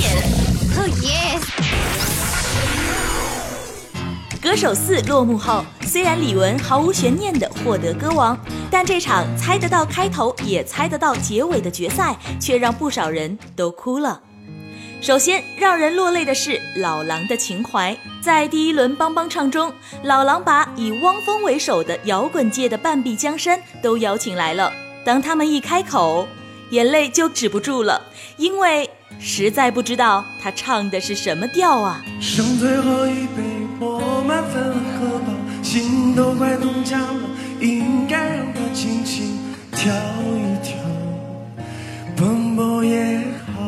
哦耶！歌手四落幕后，虽然李玟毫无悬念地获得歌王，但这场猜得到开头也猜得到结尾的决赛，却让不少人都哭了。首先让人落泪的是老狼的情怀，在第一轮帮帮唱中，老狼把以汪峰为首的摇滚界的半壁江山都邀请来了。当他们一开口，眼泪就止不住了，因为实在不知道他唱的是什么调啊。剩最后一杯。我们分喝吧，心都快冻僵了，应该让它轻轻跳一跳，蹦蹦也好。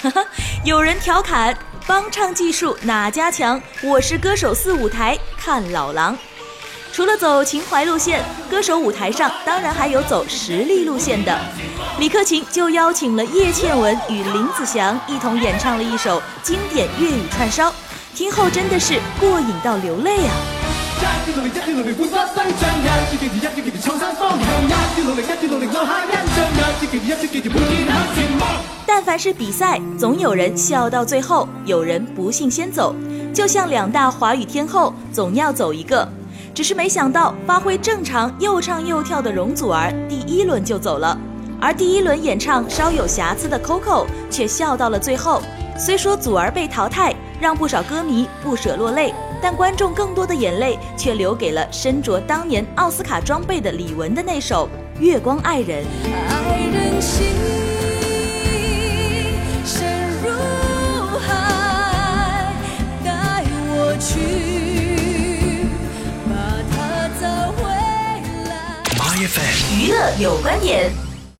哈哈，有人调侃帮唱技术哪家强？我是歌手四舞台看老狼。除了走情怀路线，歌手舞台上当然还有走实力路线的。李克勤就邀请了叶倩文与林子祥一同演唱了一首经典粤语串烧。听后真的是过瘾到流泪啊！但凡是比赛，总有人笑到最后，有人不幸先走。就像两大华语天后，总要走一个。只是没想到，发挥正常又唱又跳的容祖儿，第一轮就走了。而第一轮演唱稍有瑕疵的 Coco 却笑到了最后。虽说祖儿被淘汰。让不少歌迷不舍落泪，但观众更多的眼泪却留给了身着当年奥斯卡装备的李玟的那首《月光爱人》。爱人心娱乐有观点。